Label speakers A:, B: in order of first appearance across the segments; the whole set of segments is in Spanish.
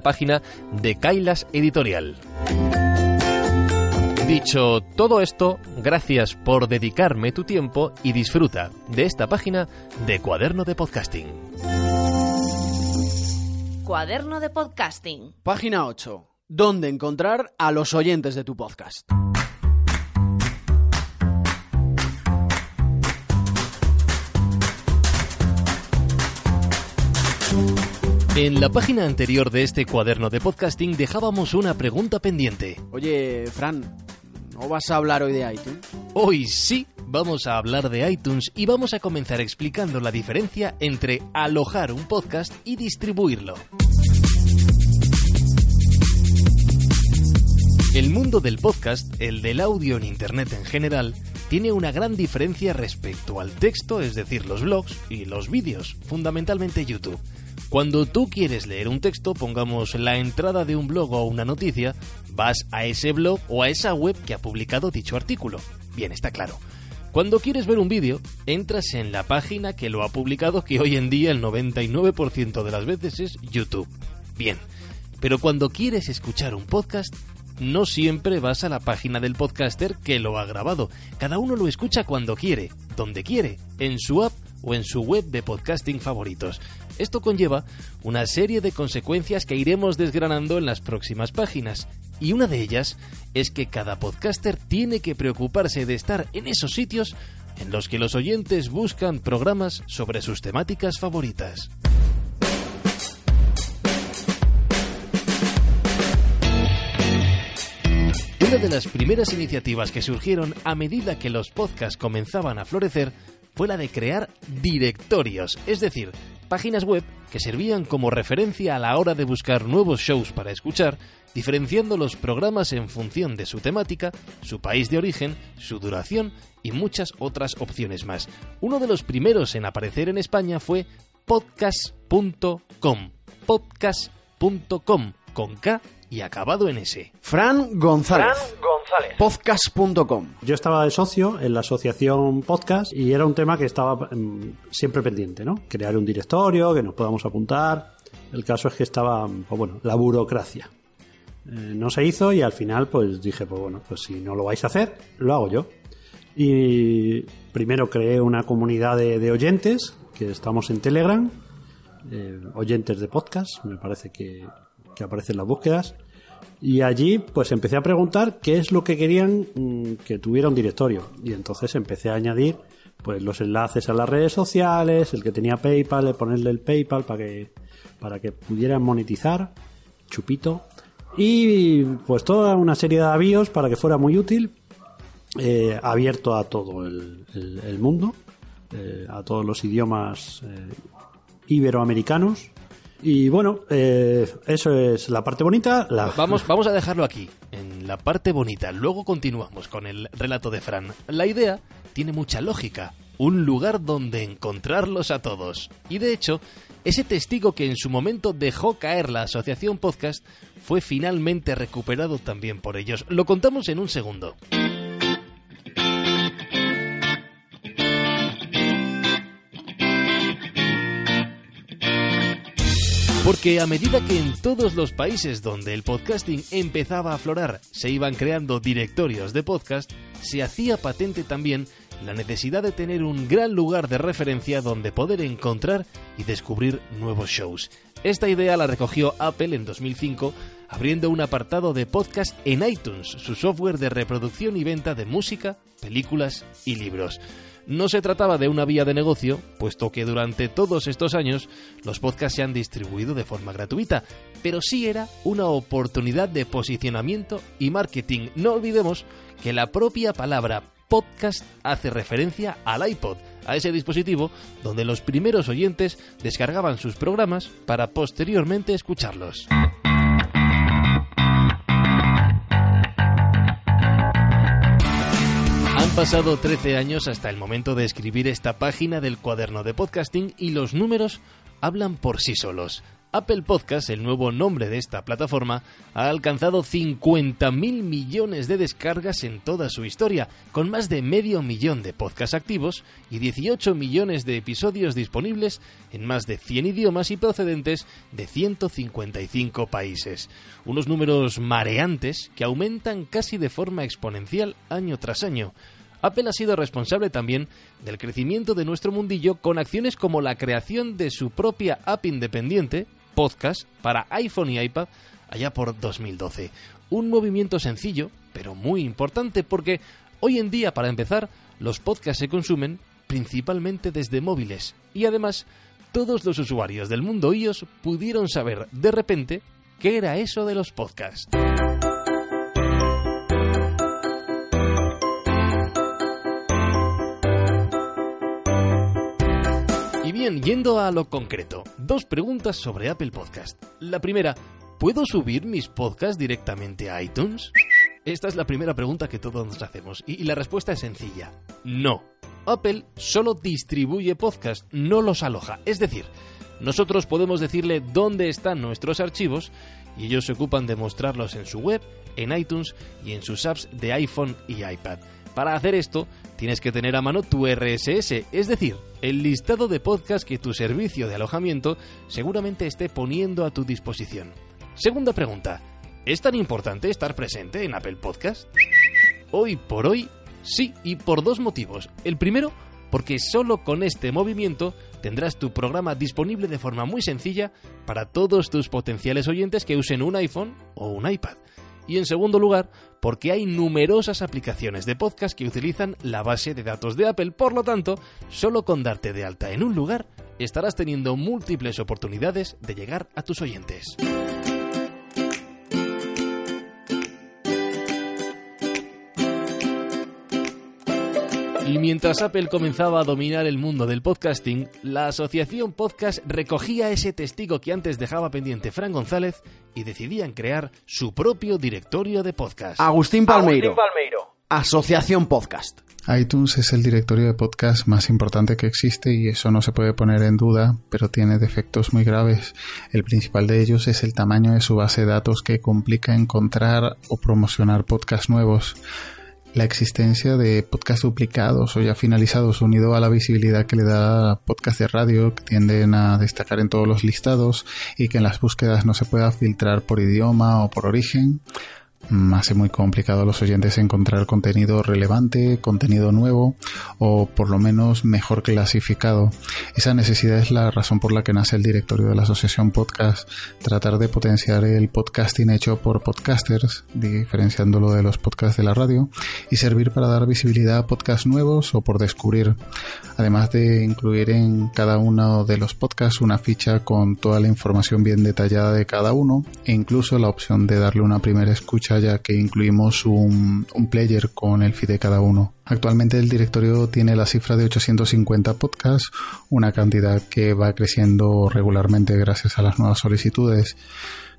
A: página de Kailas Editorial. Dicho todo esto, gracias por dedicarme tu tiempo y disfruta de esta página de Cuaderno de Podcasting.
B: Cuaderno de Podcasting.
C: Página 8. ¿Dónde encontrar a los oyentes de tu podcast?
A: En la página anterior de este cuaderno de podcasting dejábamos una pregunta pendiente.
C: Oye, Fran, ¿no vas a hablar hoy de iTunes?
A: Hoy sí vamos a hablar de iTunes y vamos a comenzar explicando la diferencia entre alojar un podcast y distribuirlo. El mundo del podcast, el del audio en Internet en general, tiene una gran diferencia respecto al texto, es decir, los blogs y los vídeos, fundamentalmente YouTube. Cuando tú quieres leer un texto, pongamos la entrada de un blog o una noticia, vas a ese blog o a esa web que ha publicado dicho artículo. Bien, está claro. Cuando quieres ver un vídeo, entras en la página que lo ha publicado, que hoy en día el 99% de las veces es YouTube. Bien, pero cuando quieres escuchar un podcast, no siempre vas a la página del podcaster que lo ha grabado. Cada uno lo escucha cuando quiere, donde quiere, en su app o en su web de podcasting favoritos. Esto conlleva una serie de consecuencias que iremos desgranando en las próximas páginas. Y una de ellas es que cada podcaster tiene que preocuparse de estar en esos sitios en los que los oyentes buscan programas sobre sus temáticas favoritas. Una de las primeras iniciativas que surgieron a medida que los podcasts comenzaban a florecer fue la de crear directorios, es decir, páginas web que servían como referencia a la hora de buscar nuevos shows para escuchar, diferenciando los programas en función de su temática, su país de origen, su duración y muchas otras opciones más. Uno de los primeros en aparecer en España fue podcast.com. Podcast.com con K y acabado en S.
C: Fran González.
D: González.
C: Podcast.com.
D: Yo estaba de socio en la asociación podcast y era un tema que estaba mm, siempre pendiente, ¿no? Crear un directorio, que nos podamos apuntar. El caso es que estaba, pues bueno, la burocracia. Eh, no se hizo y al final pues dije, pues bueno, pues si no lo vais a hacer, lo hago yo. Y primero creé una comunidad de, de oyentes, que estamos en Telegram, eh, oyentes de podcast, me parece que, que aparecen las búsquedas. Y allí pues empecé a preguntar qué es lo que querían mm, que tuviera un directorio. Y entonces empecé a añadir pues los enlaces a las redes sociales, el que tenía PayPal, le ponerle el PayPal para que, para que pudieran monetizar, chupito. Y pues toda una serie de avíos para que fuera muy útil, eh, abierto a todo el mundo, eh, a todos los idiomas eh, iberoamericanos. Y bueno, eh, eso es la parte bonita.
A: Vamos, vamos a dejarlo aquí, en la parte bonita. Luego continuamos con el relato de Fran. La idea tiene mucha lógica. Un lugar donde encontrarlos a todos. Y de hecho, ese testigo que en su momento dejó caer la asociación podcast fue finalmente recuperado también por ellos. Lo contamos en un segundo. Porque a medida que en todos los países donde el podcasting empezaba a aflorar se iban creando directorios de podcast, se hacía patente también la necesidad de tener un gran lugar de referencia donde poder encontrar y descubrir nuevos shows. Esta idea la recogió Apple en 2005 abriendo un apartado de podcast en iTunes, su software de reproducción y venta de música, películas y libros. No se trataba de una vía de negocio, puesto que durante todos estos años los podcasts se han distribuido de forma gratuita, pero sí era una oportunidad de posicionamiento y marketing. No olvidemos que la propia palabra podcast hace referencia al iPod, a ese dispositivo donde los primeros oyentes descargaban sus programas para posteriormente escucharlos. Han pasado 13 años hasta el momento de escribir esta página del cuaderno de podcasting y los números hablan por sí solos. Apple Podcast, el nuevo nombre de esta plataforma, ha alcanzado 50.000 millones de descargas en toda su historia, con más de medio millón de podcasts activos y 18 millones de episodios disponibles en más de 100 idiomas y procedentes de 155 países. Unos números mareantes que aumentan casi de forma exponencial año tras año. Apple ha sido responsable también del crecimiento de nuestro mundillo con acciones como la creación de su propia app independiente, podcast para iPhone y iPad allá por 2012. Un movimiento sencillo, pero muy importante porque hoy en día, para empezar, los podcasts se consumen principalmente desde móviles y además todos los usuarios del mundo iOS pudieron saber de repente qué era eso de los podcasts. Yendo a lo concreto, dos preguntas sobre Apple Podcast. La primera, ¿puedo subir mis podcasts directamente a iTunes? Esta es la primera pregunta que todos nos hacemos y la respuesta es sencilla. No. Apple solo distribuye podcasts, no los aloja. Es decir, nosotros podemos decirle dónde están nuestros archivos y ellos se ocupan de mostrarlos en su web, en iTunes y en sus apps de iPhone y iPad. Para hacer esto, tienes que tener a mano tu RSS, es decir, el listado de podcasts que tu servicio de alojamiento seguramente esté poniendo a tu disposición. Segunda pregunta, ¿es tan importante estar presente en Apple Podcast? Hoy por hoy, sí, y por dos motivos. El primero, porque solo con este movimiento tendrás tu programa disponible de forma muy sencilla para todos tus potenciales oyentes que usen un iPhone o un iPad. Y en segundo lugar, porque hay numerosas aplicaciones de podcast que utilizan la base de datos de Apple, por lo tanto, solo con darte de alta en un lugar, estarás teniendo múltiples oportunidades de llegar a tus oyentes. Y mientras Apple comenzaba a dominar el mundo del podcasting, la asociación Podcast recogía ese testigo que antes dejaba pendiente Fran González y decidían crear su propio directorio de podcast.
C: Agustín Palmeiro. Asociación Podcast.
E: iTunes es el directorio de podcast más importante que existe y eso no se puede poner en duda, pero tiene defectos muy graves. El principal de ellos es el tamaño de su base de datos que complica encontrar o promocionar podcasts nuevos la existencia de podcasts duplicados o ya finalizados unido a la visibilidad que le da podcast de radio que tienden a destacar en todos los listados y que en las búsquedas no se pueda filtrar por idioma o por origen hace muy complicado a los oyentes encontrar contenido relevante, contenido nuevo o por lo menos mejor clasificado. Esa necesidad es la razón por la que nace el directorio de la Asociación Podcast, tratar de potenciar el podcasting hecho por podcasters, diferenciándolo de los podcasts de la radio, y servir para dar visibilidad a podcasts nuevos o por descubrir, además de incluir en cada uno de los podcasts una ficha con toda la información bien detallada de cada uno e incluso la opción de darle una primera escucha ya que incluimos un, player con el feed de cada uno. Actualmente el directorio tiene la cifra de 850 podcasts, una cantidad que va creciendo regularmente gracias a las nuevas solicitudes.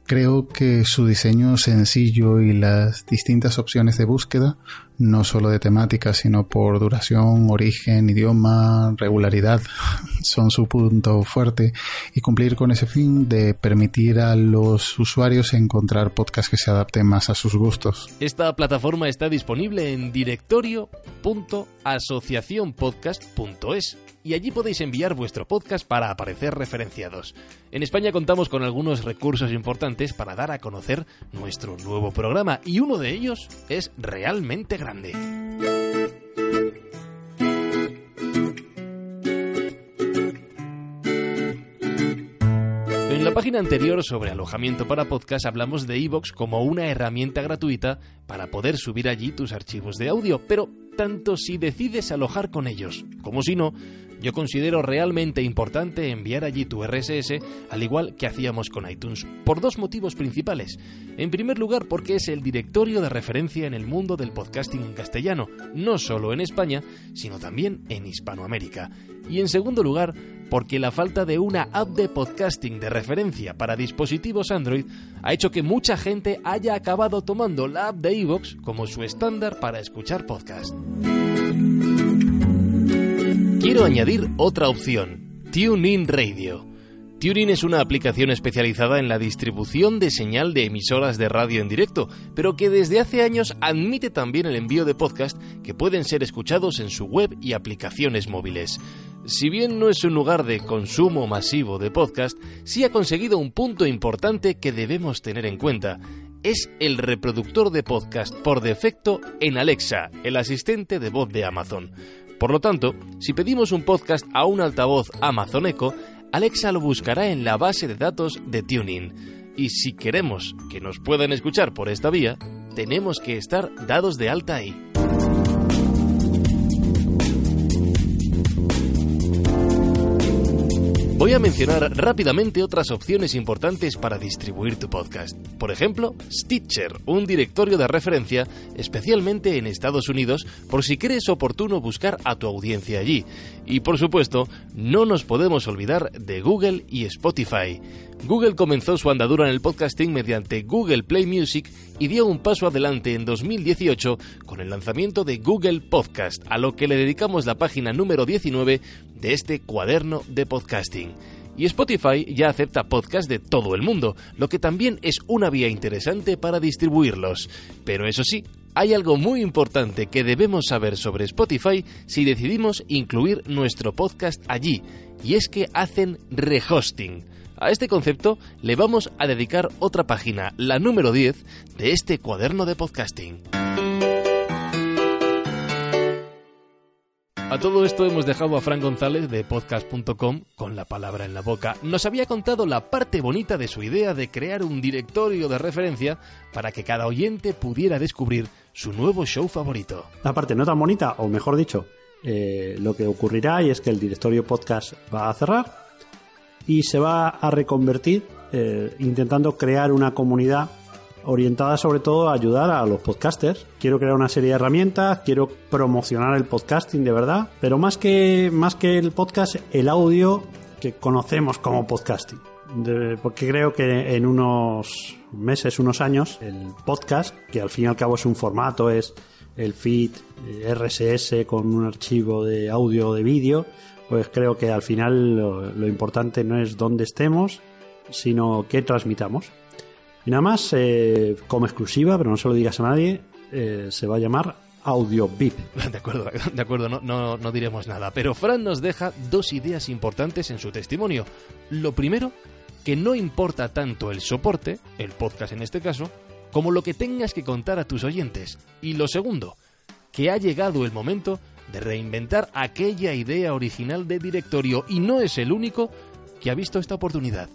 E: Creo que su diseño sencillo y las distintas opciones de búsqueda, no solo de temática, sino por duración, origen, idioma, regularidad, son su punto fuerte y cumplir con ese fin de permitir a los usuarios encontrar podcasts que se adapten más a sus gustos.
A: Esta plataforma está disponible en directorio.asociacionpodcast.es y allí podéis enviar vuestro podcast para aparecer referenciados. En España contamos con algunos recursos importantes para dar a conocer nuestro nuevo programa y uno de ellos es realmente grande. En la página anterior sobre alojamiento para podcast hablamos de iVoox como una herramienta gratuita para poder subir allí tus archivos de audio, pero tanto si decides alojar con ellos como si no, yo considero realmente importante enviar allí tu RSS, al igual que hacíamos con iTunes, por dos motivos principales. En primer lugar, porque es el directorio de referencia en el mundo del podcasting en castellano, no solo en España, sino también en Hispanoamérica. Y en segundo lugar, porque la falta de una app de podcasting de referencia para dispositivos Android ha hecho que mucha gente haya acabado tomando la app de iVoox como su estándar para escuchar podcast. Quiero añadir otra opción, TuneIn Radio. TuneIn es una aplicación especializada en la distribución de señal de emisoras de radio en directo, pero que desde hace años admite también el envío de podcast que pueden ser escuchados en su web y aplicaciones móviles. Si bien no es un lugar de consumo masivo de podcast, sí ha conseguido un punto importante que debemos tener en cuenta. Es el reproductor de podcast por defecto en Alexa, el asistente de voz de Amazon. Por lo tanto, si pedimos un podcast a un altavoz Amazon Echo, Alexa lo buscará en la base de datos de Tuning. Y si queremos que nos puedan escuchar por esta vía, tenemos que estar dados de alta ahí. Voy a mencionar rápidamente otras opciones importantes para distribuir tu podcast. Por ejemplo, Stitcher, un directorio de referencia especialmente en Estados Unidos por si crees oportuno buscar a tu audiencia allí. Y por supuesto, no nos podemos olvidar de Google y Spotify. Google comenzó su andadura en el podcasting mediante Google Play Music y dio un paso adelante en 2018 con el lanzamiento de Google Podcast, a lo que le dedicamos la página número 19 de este cuaderno de podcasting. Y Spotify ya acepta podcasts de todo el mundo, lo que también es una vía interesante para distribuirlos. Pero eso sí, hay algo muy importante que debemos saber sobre Spotify si decidimos incluir nuestro podcast allí, y es que hacen rehosting. A este concepto le vamos a dedicar otra página, la número 10, de este cuaderno de podcasting. A todo esto hemos dejado a Fran González de podcast.com con la palabra en la boca. Nos había contado la parte bonita de su idea de crear un directorio de referencia para que cada oyente pudiera descubrir su nuevo show favorito.
D: La parte no tan bonita, o mejor dicho, eh, lo que ocurrirá y es que el directorio podcast va a cerrar y se va a reconvertir eh, intentando crear una comunidad orientada sobre todo a ayudar a los podcasters. Quiero crear una serie de herramientas, quiero promocionar el podcasting de verdad, pero más que, más que el podcast, el audio que conocemos como podcasting. porque creo que en unos meses, unos años, el podcast, que al fin y al cabo es un formato, es el feed eh, RSS con un archivo de audio o de vídeo, pues creo que al final lo, lo importante no es dónde estemos, sino qué transmitamos. Y nada más, eh, como exclusiva, pero no se lo digas a nadie, eh, se va a llamar Audio VIP.
A: De acuerdo, de acuerdo, no, no, no diremos nada. Pero Fran nos deja dos ideas importantes en su testimonio. Lo primero, que no importa tanto el soporte, el podcast en este caso, como lo que tengas que contar a tus oyentes. Y lo segundo, que ha llegado el momento de reinventar aquella idea original de directorio y no es el único que ha visto esta oportunidad.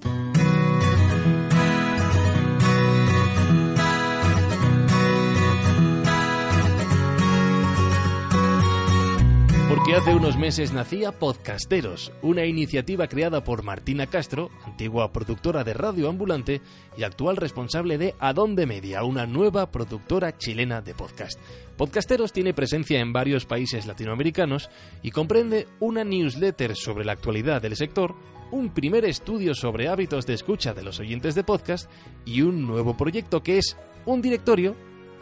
A: Porque hace unos meses nacía Podcasteros, una iniciativa creada por Martina Castro, antigua productora de Radio Ambulante y actual responsable de Adonde Media, una nueva productora chilena de podcast. Podcasteros tiene presencia en varios países latinoamericanos y comprende una newsletter sobre la actualidad del sector, un primer estudio sobre hábitos de escucha de los oyentes de podcast y un nuevo proyecto que es un directorio,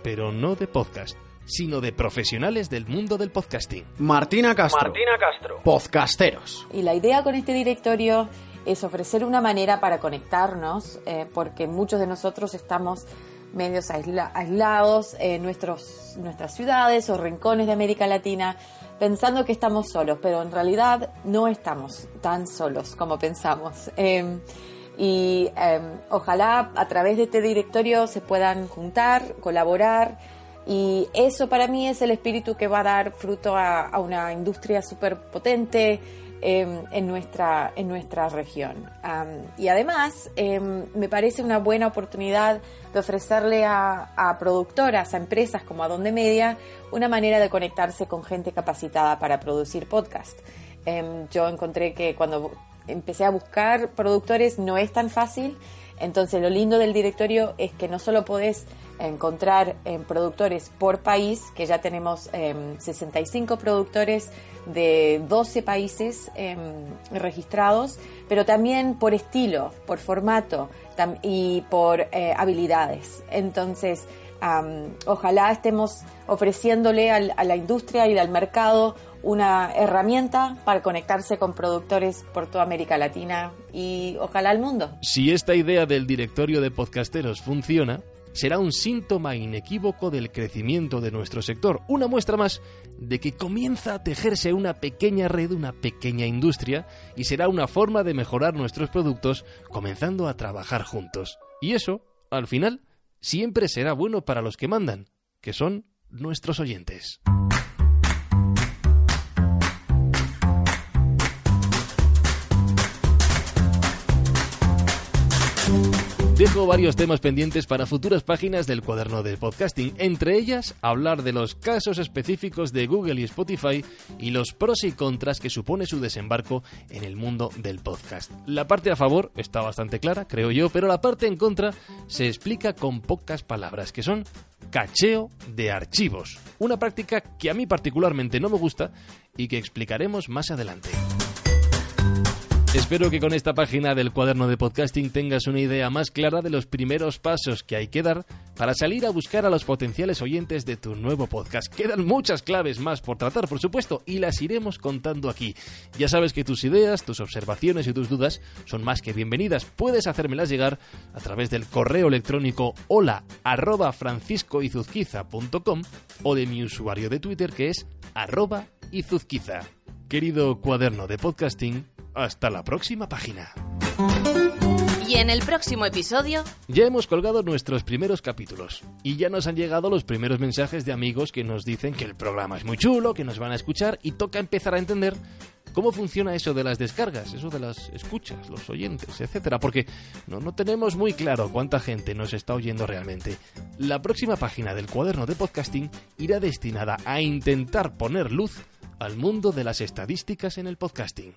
A: pero no de podcast sino de profesionales del mundo del podcasting.
C: Martina Castro.
F: Martina Castro.
C: Podcasteros.
G: Y la idea con este directorio es ofrecer una manera para conectarnos, eh, porque muchos de nosotros estamos medios aislados en nuestros, nuestras ciudades o rincones de América Latina, pensando que estamos solos, pero en realidad no estamos tan solos como pensamos. Em, y em, ojalá a través de este directorio se puedan juntar, colaborar, y eso para mí es el espíritu que va a dar fruto a, una industria súper potente, em, en, nuestra, en nuestra región. y además em, me parece una buena oportunidad de ofrecerle a, productoras, a empresas como Adonde Media, una manera de conectarse con gente capacitada para producir podcast. Em, yo encontré que cuando empecé a buscar productores no es tan fácil. Entonces lo lindo del directorio es que no solo podés encontrar productores por país, que ya tenemos 65 productores de 12 países em, registrados, pero también por estilo, por formato y por eh, habilidades. Entonces, ojalá estemos ofreciéndole a la industria y al mercado una herramienta para conectarse con productores por toda América Latina y ojalá el mundo.
A: Si esta idea del directorio de podcasteros funciona, será un síntoma inequívoco del crecimiento de nuestro sector, una muestra más de que comienza a tejerse una pequeña red, una pequeña industria, y será una forma de mejorar nuestros productos comenzando a trabajar juntos. Y eso, al final, siempre será bueno para los que mandan, que son nuestros oyentes. Dejo varios temas pendientes para futuras páginas del cuaderno de podcasting, entre ellas hablar de los casos específicos de Google y Spotify y los pros y contras que supone su desembarco en el mundo del podcast. La parte a favor está bastante clara, creo yo, pero la parte en contra se explica con pocas palabras, que son cacheo de archivos, una práctica que a mí particularmente no me gusta y que explicaremos más adelante. Espero que con esta página del cuaderno de podcasting tengas una idea más clara de los primeros pasos que hay que dar para salir a buscar a los potenciales oyentes de tu nuevo podcast. Quedan muchas claves más por tratar, por supuesto, y las iremos contando aquí. Ya sabes que tus ideas, tus observaciones y tus dudas son más que bienvenidas. Puedes hacérmelas llegar a través del correo electrónico hola arroba franciscoizuzquiza.com o de mi usuario de Twitter que es arroba izuzquiza. Querido cuaderno de podcasting, hasta la próxima página.
B: Y en el próximo episodio...
A: Ya hemos colgado nuestros primeros capítulos y ya nos han llegado los primeros mensajes de amigos que nos dicen que el programa es muy chulo, que nos van a escuchar y toca empezar a entender cómo funciona eso de las descargas, eso de las escuchas, los oyentes, etcétera, porque no, no tenemos muy claro cuánta gente nos está oyendo realmente. La próxima página del cuaderno de podcasting irá destinada a intentar poner luz al mundo de las estadísticas en el podcasting.